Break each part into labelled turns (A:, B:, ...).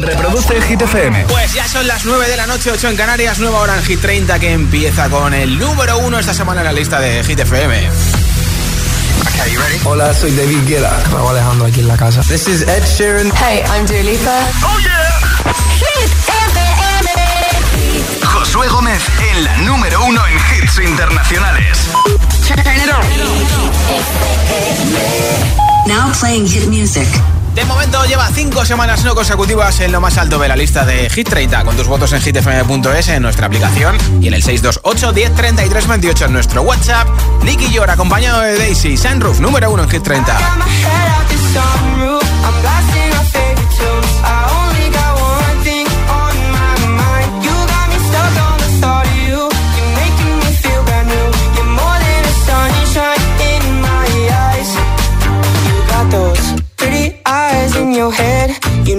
A: Reproduce Hit FM.
B: Pues ya son las 9 de la noche, 8 en Canarias, nueva hora en Hit 30 que empieza con el número 1 esta semana en la lista de Hit FM.
C: Hola, soy David Guetta. Raúl Alejandro aquí en la casa.
D: This is Ed Sheeran.
E: Hey, I'm Dua Lipa.
A: ¡Oh, yeah!
E: Hit FM.
A: Josué Gómez en la número 1 en hits internacionales.
E: Turn it on.
F: Now playing hit music.
B: De momento lleva 5 semanas no consecutivas en lo más alto de la lista de Hit 30 con tus votos en hitfm.es en nuestra aplicación y en el 628 10 33 28 en nuestro WhatsApp. Nicky Yor acompañado de Daisy, Sunroof número 1 en Hit 30.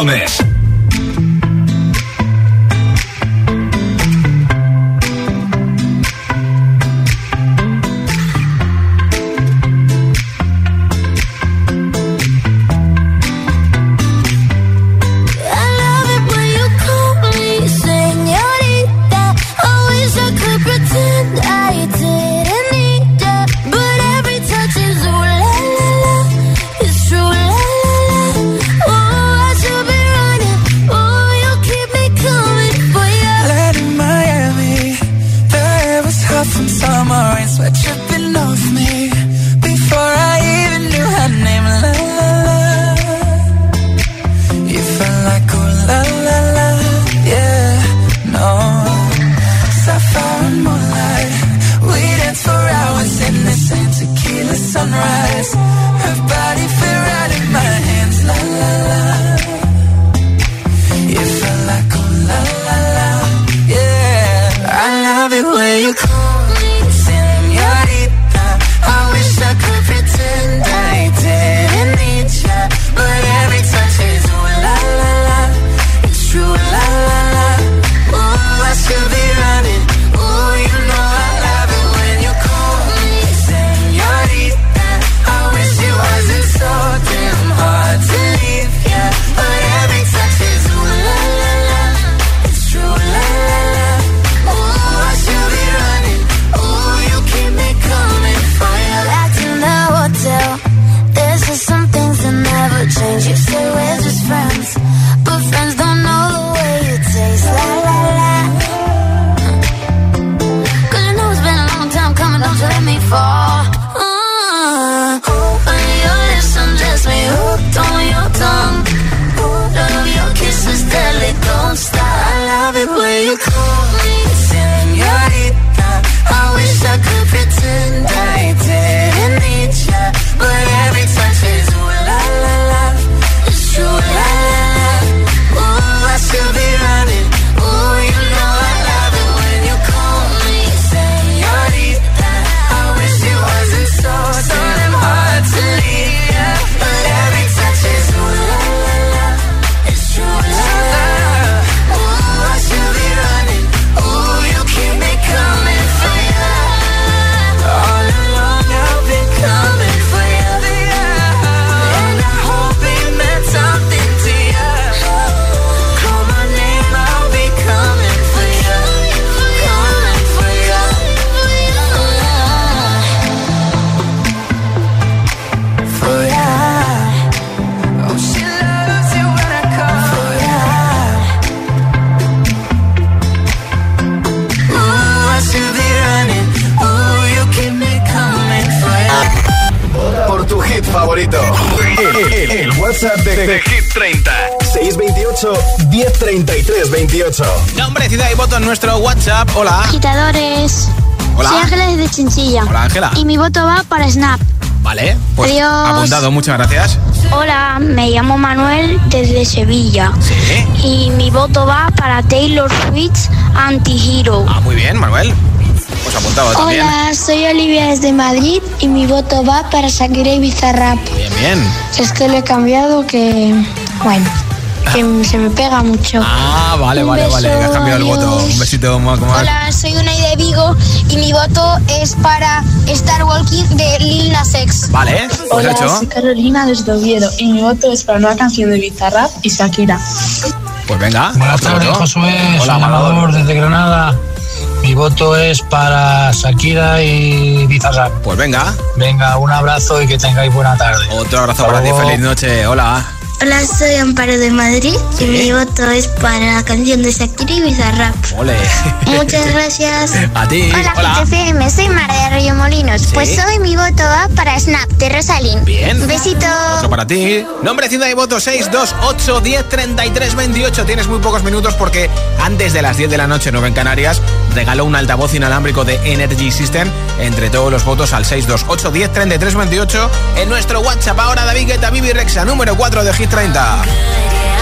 G: Gómez. De, Hit 30. 628 1033 28.
B: Nombre, ciudad y voto en nuestro WhatsApp. Hola.
D: Agitadores.
B: Hola.
D: Soy Ángela desde Chinchilla.
B: Hola, Ángela.
D: Y mi voto va para Snap.
B: Vale, pues
D: Adiós.
B: apuntado, muchas gracias.
D: Hola, me llamo Manuel desde Sevilla.
B: Sí.
D: Y mi voto va para Taylor Swift Anti-Hero.
B: Ah, muy bien, Manuel. Pues apuntado también.
D: Hola, soy Olivia desde Madrid y mi voto va para Shakira y Bizarrap.
B: Bien, bien.
D: Es que lo he cambiado que, bueno, que se me pega mucho.
B: Ah, vale,
D: Un
B: vale, vale. Has cambiado el voto. Un besito, Marco.
D: Hola, soy Unai de Vigo y mi voto es para Star Walking de Lil Nas X.
B: Vale, pues
H: Hola,
B: hecho.
H: soy Carolina desde Oviedo y mi voto es para una canción de Bizarrap y Shakira.
B: Pues venga.
I: Buenas tardes. Josué.
B: Hola,
I: Soy.
B: Amador
I: desde Granada. Mi voto es para Shakira y Bizarrap.
B: Pues venga.
I: Venga, un abrazo y que tengáis buena tarde.
B: Otro abrazo
I: Hasta
B: para ti. Feliz noche. Hola.
D: Hola, soy Amparo de Madrid
B: Sí.
D: y mi voto es para la canción de Shakira y Bizarrap.
B: Ole.
D: Muchas gracias.
B: A ti.
D: Hola,
B: Hola.
D: GTFM, soy Mar de Arroyo Molinos. Pues hoy mi voto va para Snap de Rosalín.
B: Bien.
D: Besito.
B: Otro para ti. Nombre, ciudad y voto 628 10 33 28. Tienes muy pocos minutos porque antes de las 10 de la noche, 9 en Canarias, regaló un altavoz inalámbrico de Energy System entre todos los votos al 628 10 33 28 en nuestro WhatsApp. Ahora David Guetta, Bibi Rexa, número 4 de Hit 30.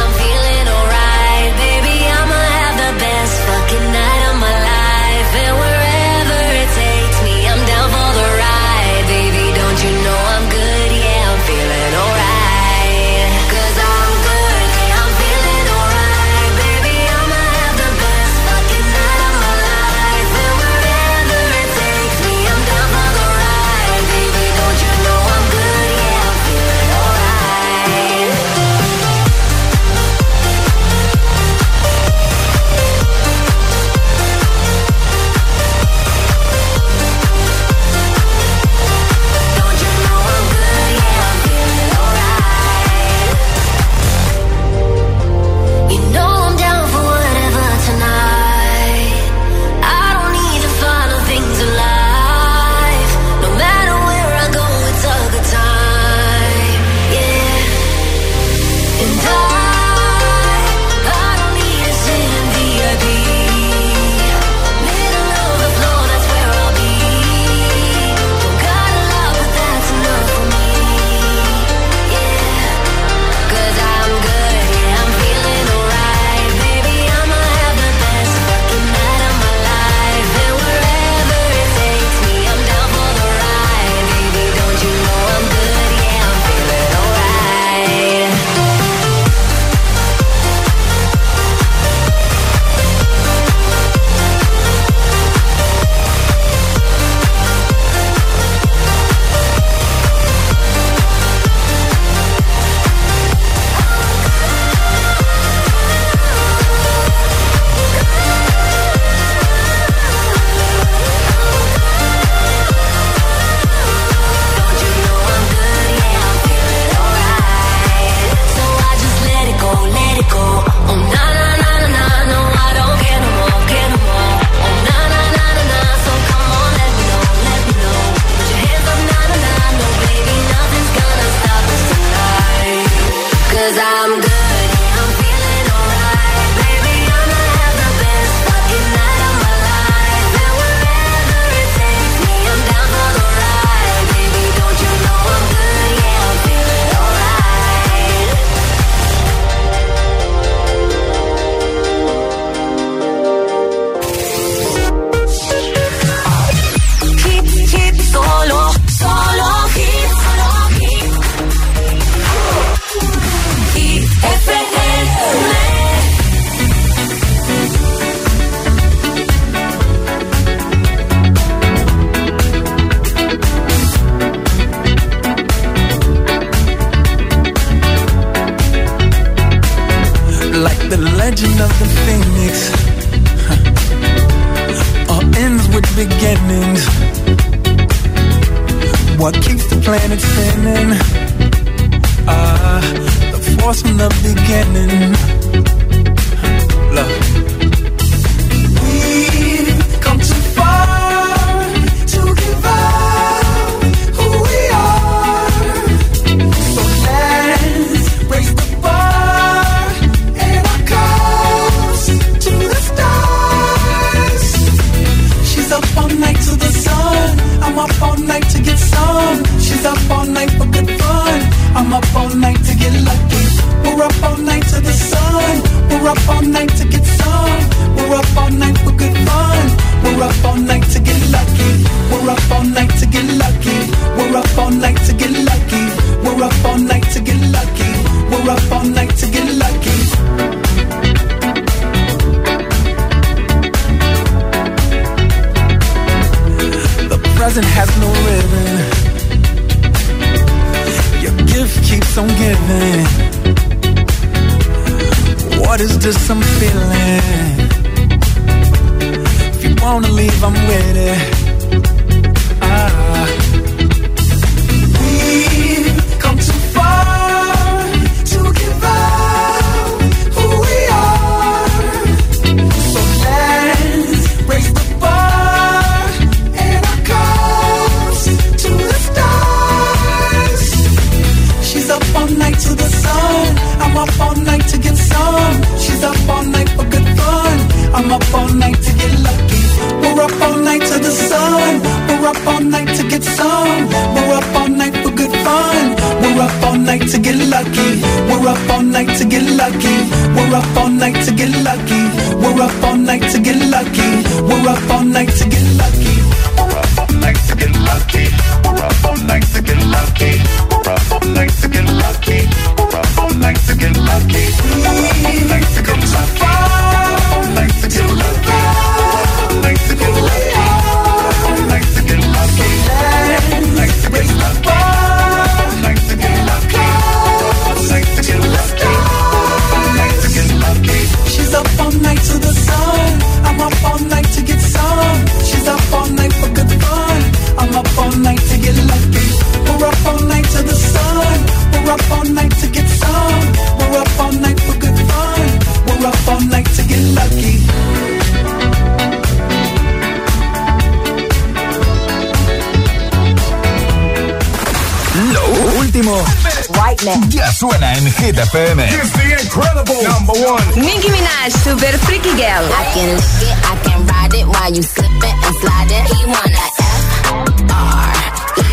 J: FM. Ya suena en Hit FM. It's the
A: incredible number one.
E: Nicki Minaj, Super Freaky Girl.
K: I can lick it, I can ride it while you slip it and slide it. He wanna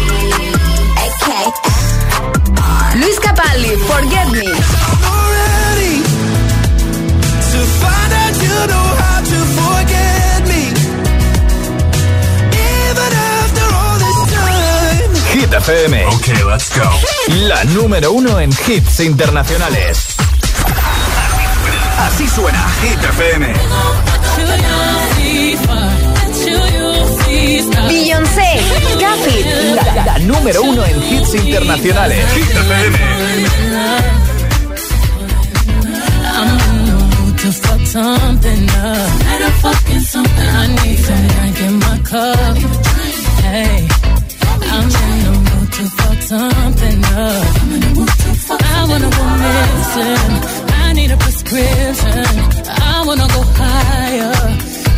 K: F-R-E-A-K.
E: Luis Capaldi, Forget Me.
J: I'm ready to find out you know how to forget me. Even after all this time.
A: Hit FM.
G: Okay, let's go.
A: La número uno en hits internacionales. Así suena Hit FM.
E: Beyoncé, David.
A: La, número uno en hits internacionales. Hit FM.
L: Hey, something up. I wanna go missing. I need a prescription. I wanna go higher.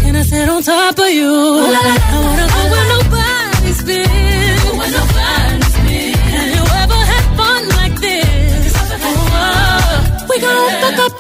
L: Can I sit on top of you? I wanna go where nobody's been. Have you ever had fun like this? Oh, oh, we gonna fuck up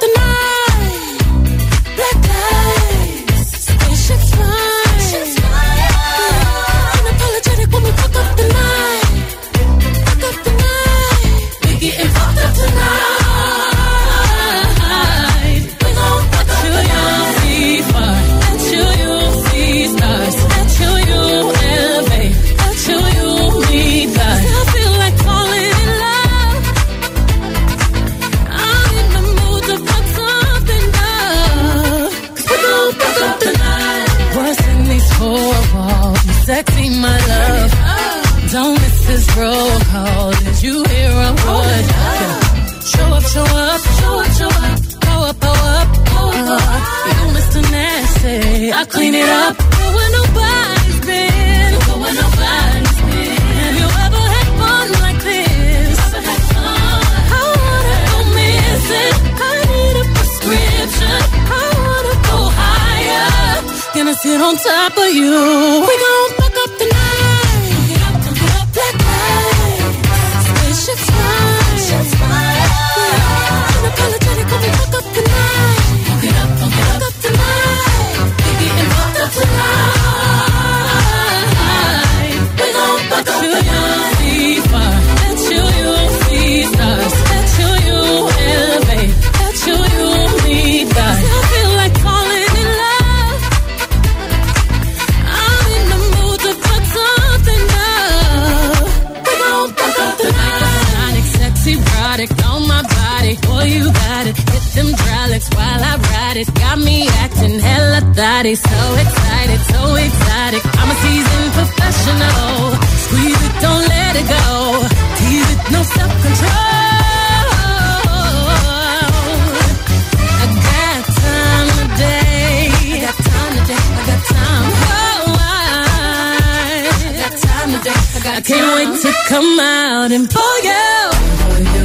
L: I, can't wait to come out and pull you.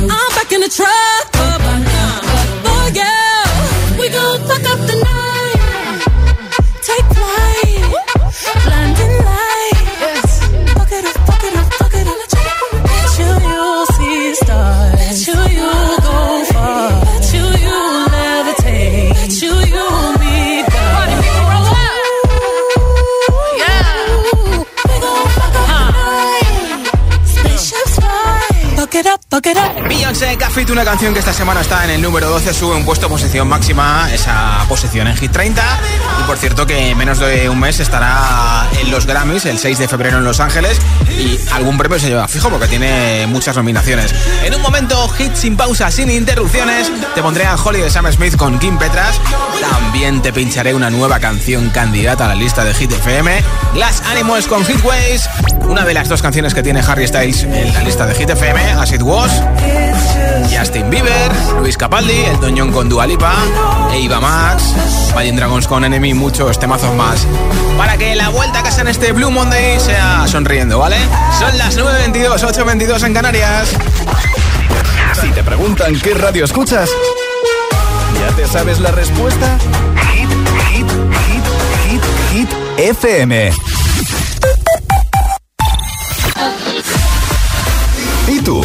L: I'm back in the truck. For you. We gon' fuck up the night. Take flight. Up.
B: Beyoncé, Café, una canción que esta semana está en el número 12, sube un puesto posición máxima, esa posición en Hit 30. Y por cierto que en menos de un mes estará en los Grammys, el 6 de febrero en Los Ángeles, y algún premio se lleva fijo porque tiene muchas nominaciones. En un momento, hit sin pausa, sin interrupciones, te pondré a Holly de Sam Smith con Kim Petras. También te pincharé una nueva canción candidata a la lista de Hit FM, Glass Animals con Hitways, una de las dos canciones que tiene Harry Styles en la lista de Hit FM, As It. Justin Bieber, Luis Capaldi, El Doñón con Dua Lipa, Eva Max, Imagine Dragons con Enemy, muchos temazos más. Para que la vuelta a casa en este Blue Monday sea sonriendo, ¿vale? Son las 9.22, 8.22 en Canarias.
M: Si te preguntan qué radio escuchas, ¿ya te sabes la respuesta? Hit, hit, hit, hit, hit, FM. ¿Y tú?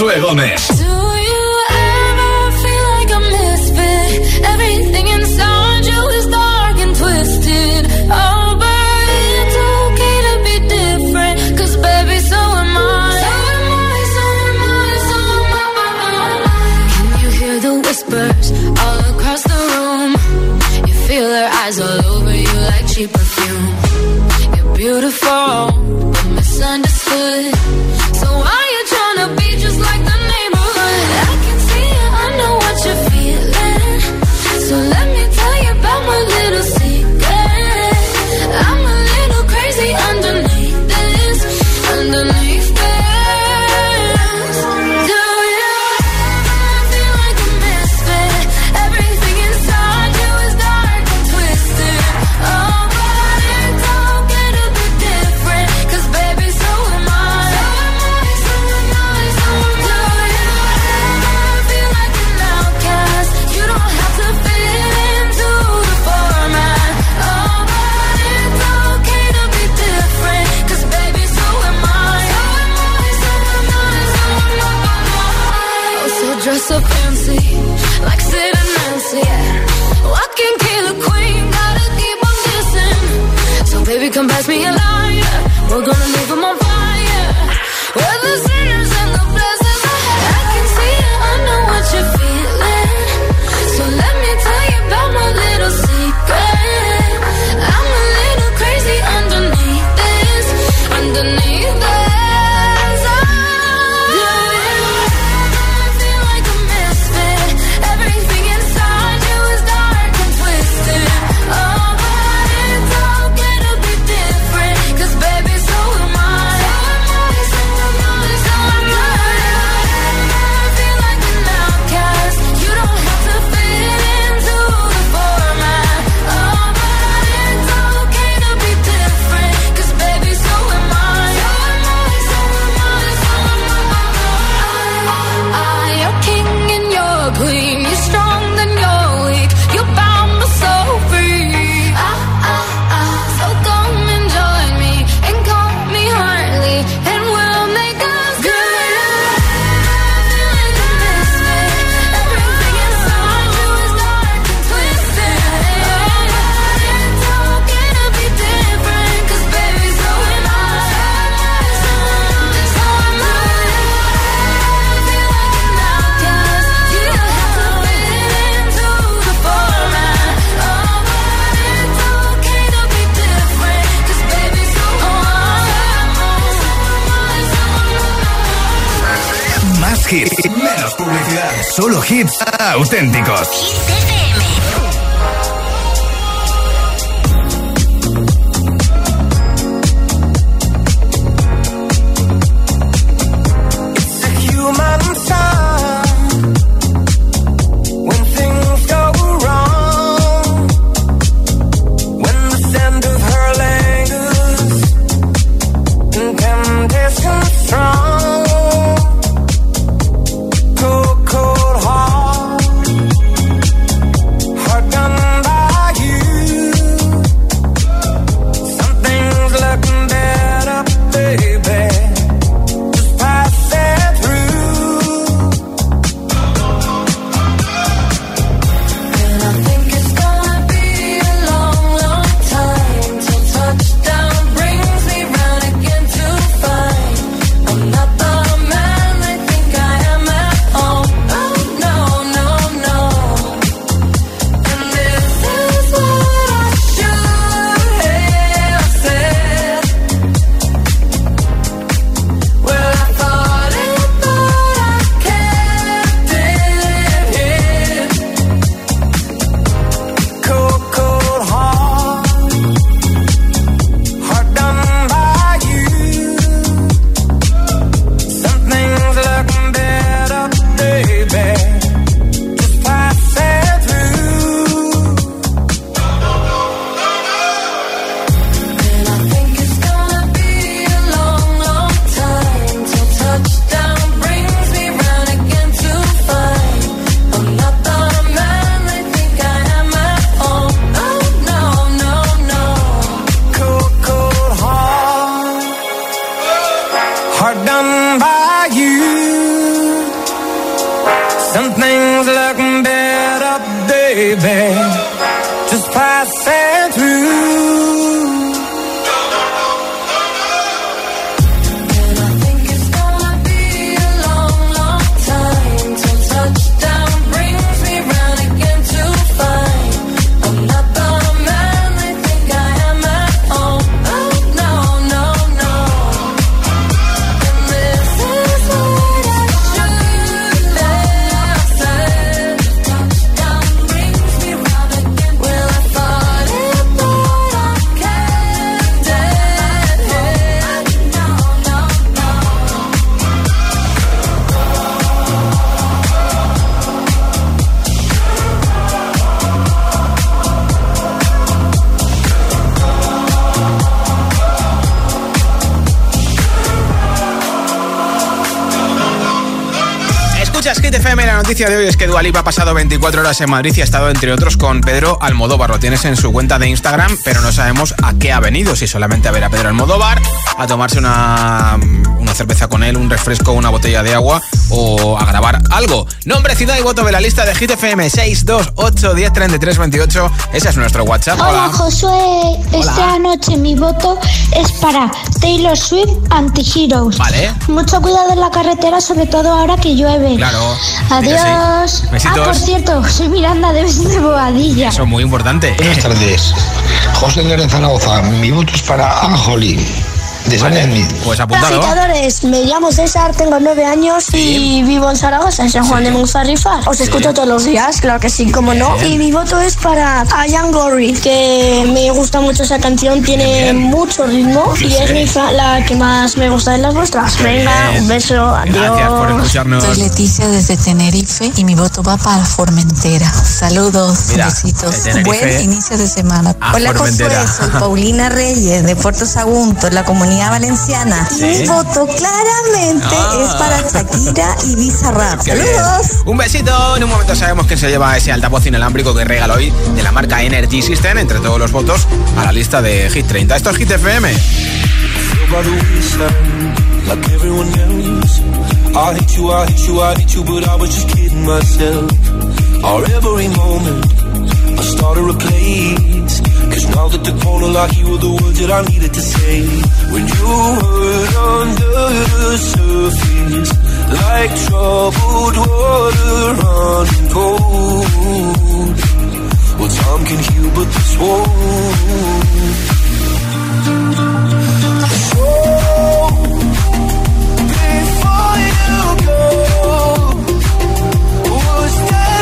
A: Josué Gómez. Hits auténticos.
B: Noticia de hoy es que Dualipa ha pasado 24 horas en Madrid y ha estado entre otros con Pedro Almodóvar. Lo tienes en su cuenta de Instagram, pero no sabemos a qué ha venido, si solamente a ver a Pedro Almodóvar, a tomarse una, una cerveza con él, un refresco, una botella de agua o a grabar algo. Nombre, ciudad y voto de la lista de Hit FM 628 10 33 28. Ese es nuestro WhatsApp.
D: Hola Josué, esta noche mi voto es para Taylor Swift Anti-Heroes.
B: Vale.
D: Mucho cuidado en la carretera, sobre todo ahora que llueve.
B: Claro.
D: Adiós. Ah, por cierto, soy Miranda de de Boadilla.
B: Eso es muy importante.
C: Buenas tardes. José de Zaragoza. Mi voto es para Anjoli, de.
B: Pues
N: Agitadores, me llamo César, tengo nueve años y vivo en Zaragoza, en San Juan de Monzarrifar. Os escucho todos los días, claro que sí, como no. Y mi voto es para I Am Glory, que me gusta mucho esa canción, tiene mucho ritmo y es mi la que más me gusta de las vuestras. Venga, un beso, adiós.
B: Gracias por escucharnos.
O: Soy Leticia desde Tenerife y mi voto va para Formentera. Saludos,
B: Mira,
O: besitos. Buen inicio de semana. Hola
B: Formentera.
O: Josué, soy Paulina Reyes de Puerto Sagunto, la comunidad valenciana.
B: Sí.
O: Mi voto claramente
B: Ah.
O: es para Shakira y Bizarrap. Saludos.
B: Un besito. En un momento sabemos quién se lleva ese altavoz inalámbrico que regala hoy de la marca Energy System entre todos los votos a la lista de Hit 30. Esto es Hit FM.
P: I was started a place. Cause now that the corner like you were the words that I needed to say. When you were under the surface, like troubled water running cold. Well, time can heal, but this won't. Before you go, What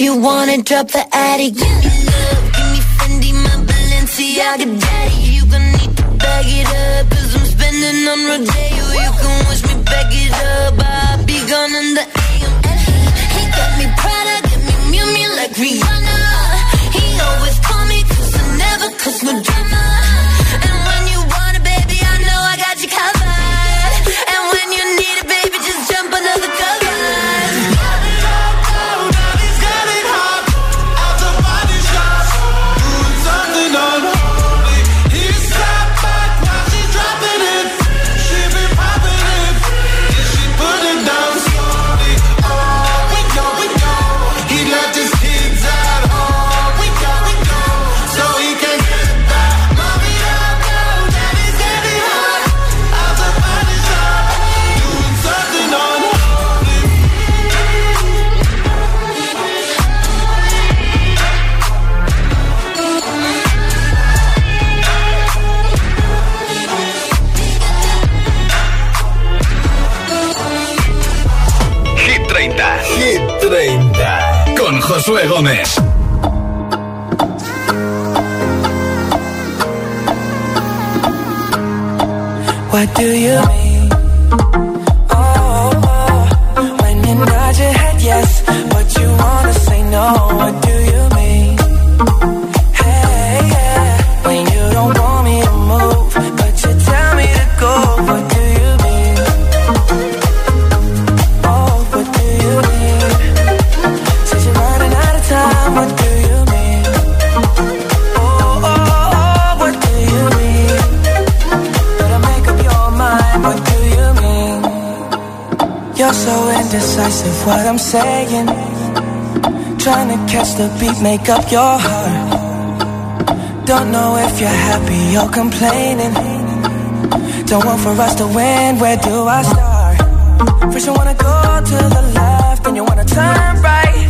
G: You wanna drop the attic, give me love, give me Fendi, my Balenciaga daddy. You gon' need to bag it up, i I'm spending on Rodeo. Up
A: your heart. Don't know if you're happy or complaining. Don't want for us to win. Where do I start? First you wanna go to the left, then you wanna turn right.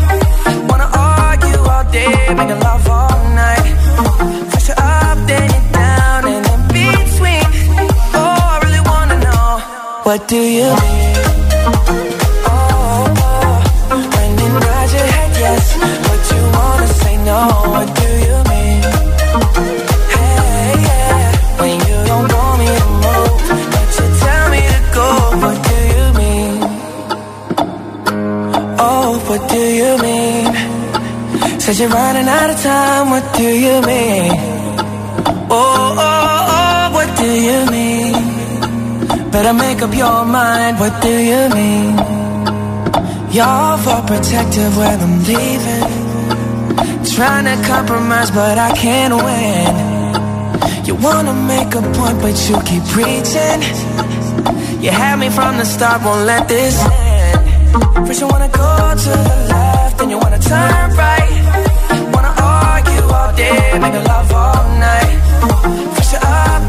A: Wanna argue all day, making love all night. First you're up, then you're down, and in between. Oh, I really wanna know what do you mean? What do you mean? Oh, oh, oh, what do you mean? Better make up your mind. What do you mean? You're for protective when I'm leaving. Trying to compromise, but I can't win. You wanna make a point, but you keep preaching. You had me from the start, won't let this end. First you wanna go to the left, then you wanna turn right. Love all night.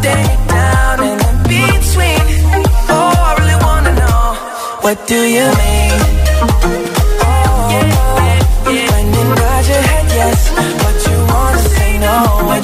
A: Down, between. Oh, I really wanna know, what do you mean? Oh, when you nod your head yes, but you wanna say no. What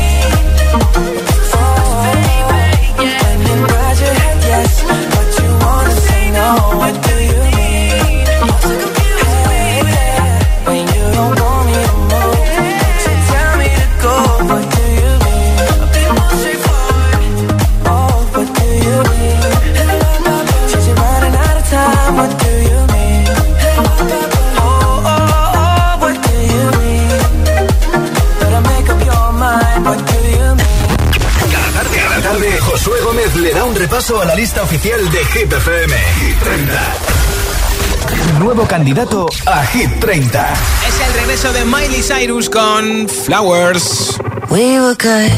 A: A
M: la lista oficial de Hit FM. Hit 30. Nuevo candidato a Hit 30.
B: Es el regreso de Miley Cyrus con Flowers.
G: We were good,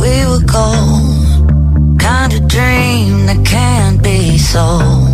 G: we were gold. Kind of dream that can't be sold.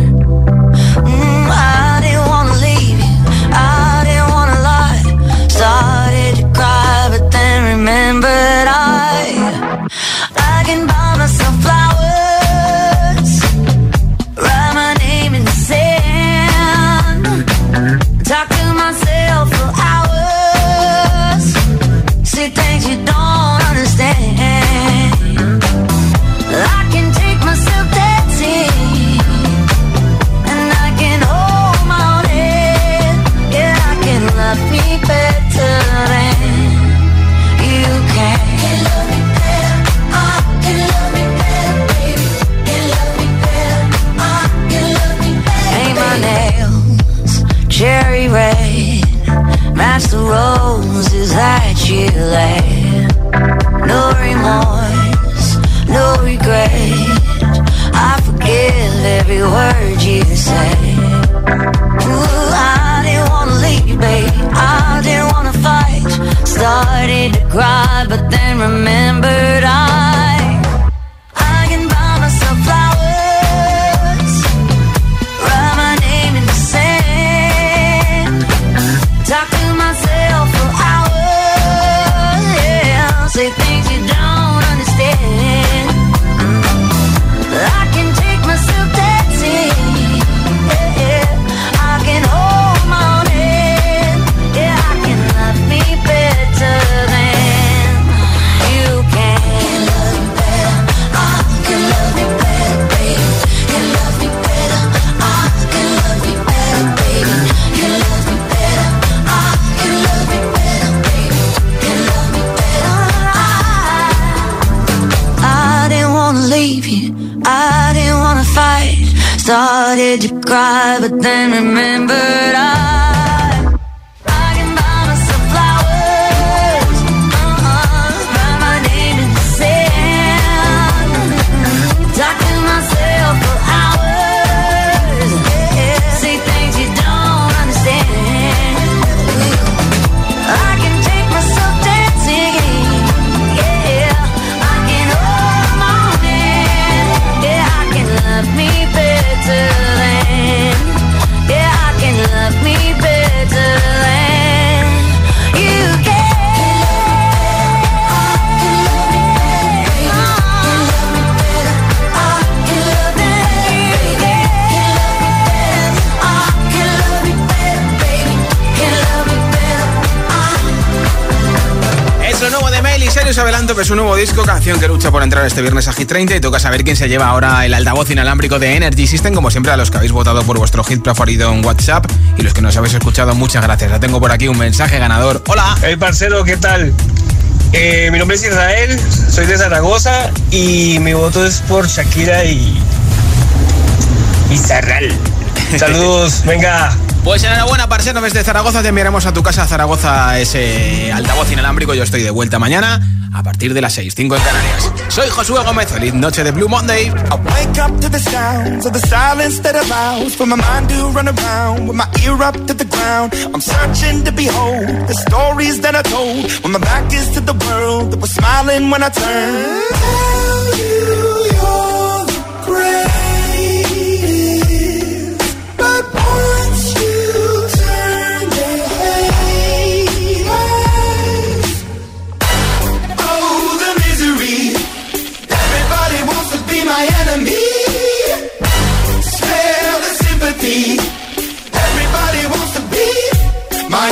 G: No remorse, no regret. I forgive every word you. Ooh, I didn't wanna leave. I didn't wanna fight. Started to cry,
B: Un nuevo disco, canción que lucha por entrar este viernes a Hit 30 y toca saber quién se lleva ahora el altavoz inalámbrico de Energy System, como siempre a los que habéis votado por vuestro hit preferido en WhatsApp y los que nos habéis escuchado, muchas gracias. Ya tengo por aquí un mensaje ganador. Hola.
Q: Hey, parcero, ¿qué tal? Eh, mi nombre es Israel, soy de Zaragoza y mi voto es por Shakira y. y Zarral. Saludos, venga.
B: Pues enhorabuena, parcero, desde Zaragoza te enviaremos a tu casa a Zaragoza ese altavoz inalámbrico. Yo estoy de vuelta mañana a partir de las 6, 5 en Canarias. Soy Josué Gómez, feliz noche de Blue Monday.
J: I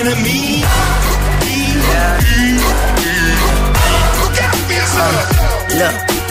J: Enemy. Look out for yourself. Look,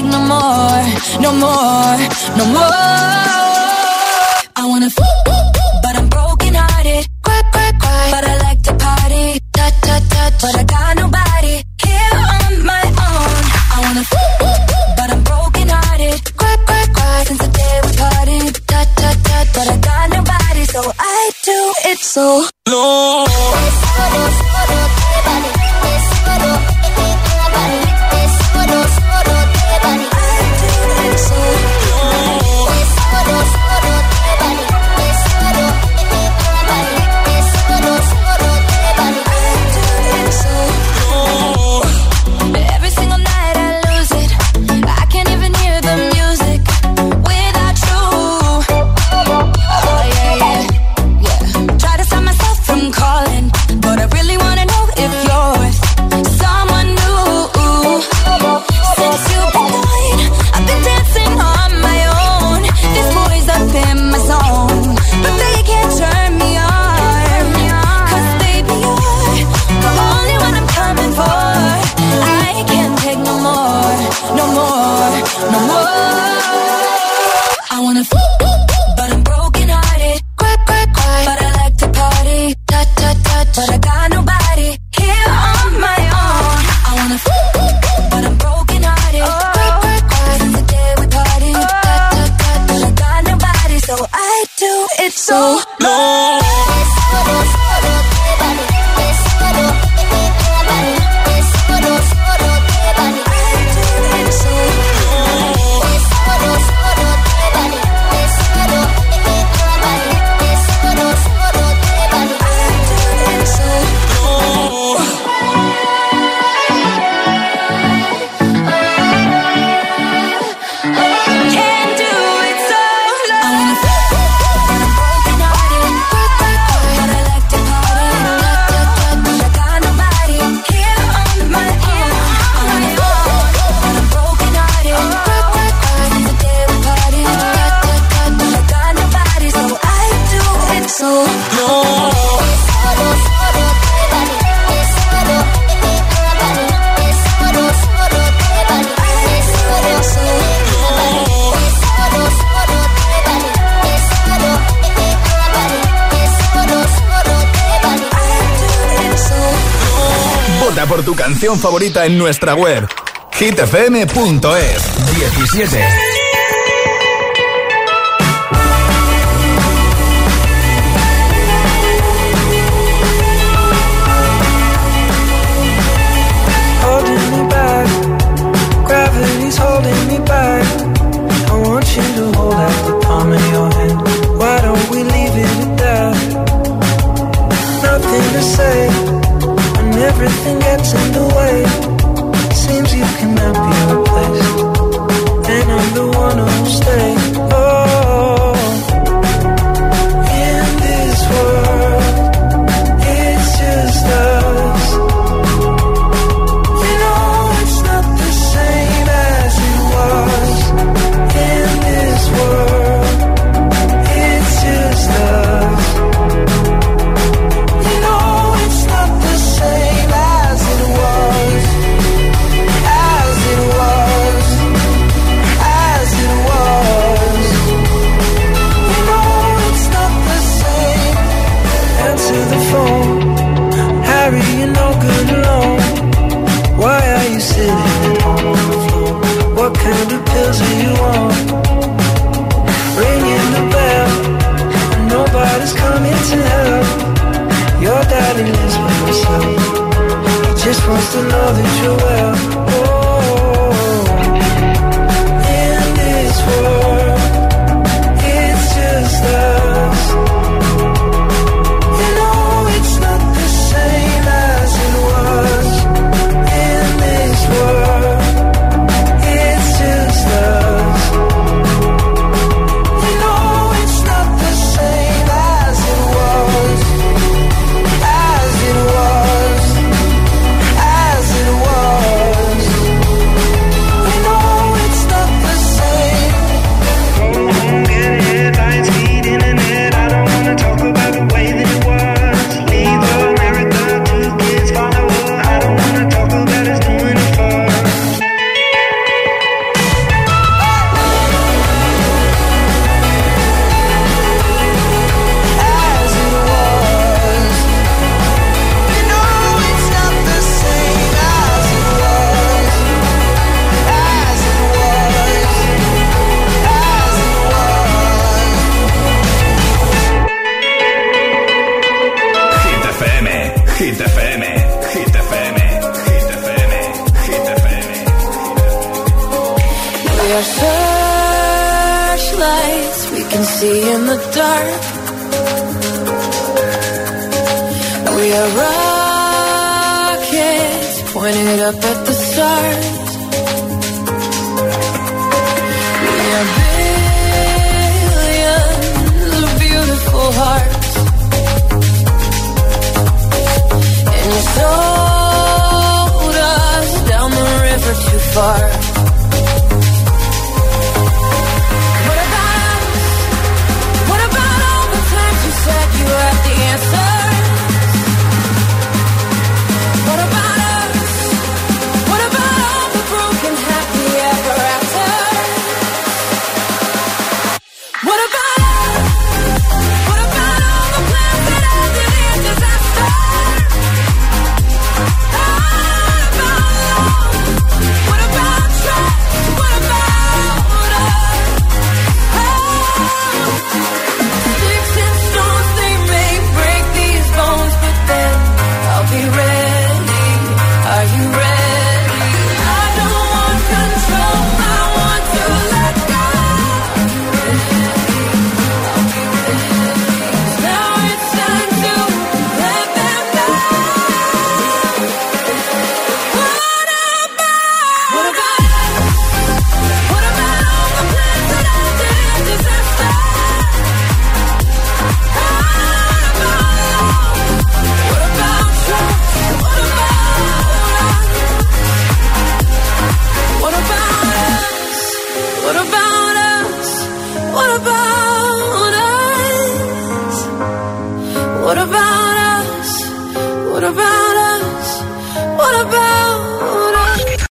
G: Take no more, no more, no more.
A: Favorita en nuestra web hitfm.es 17.
R: we are
L: rockets pointed up at the stars. We are billions of beautiful hearts, and you sold us down the river too far.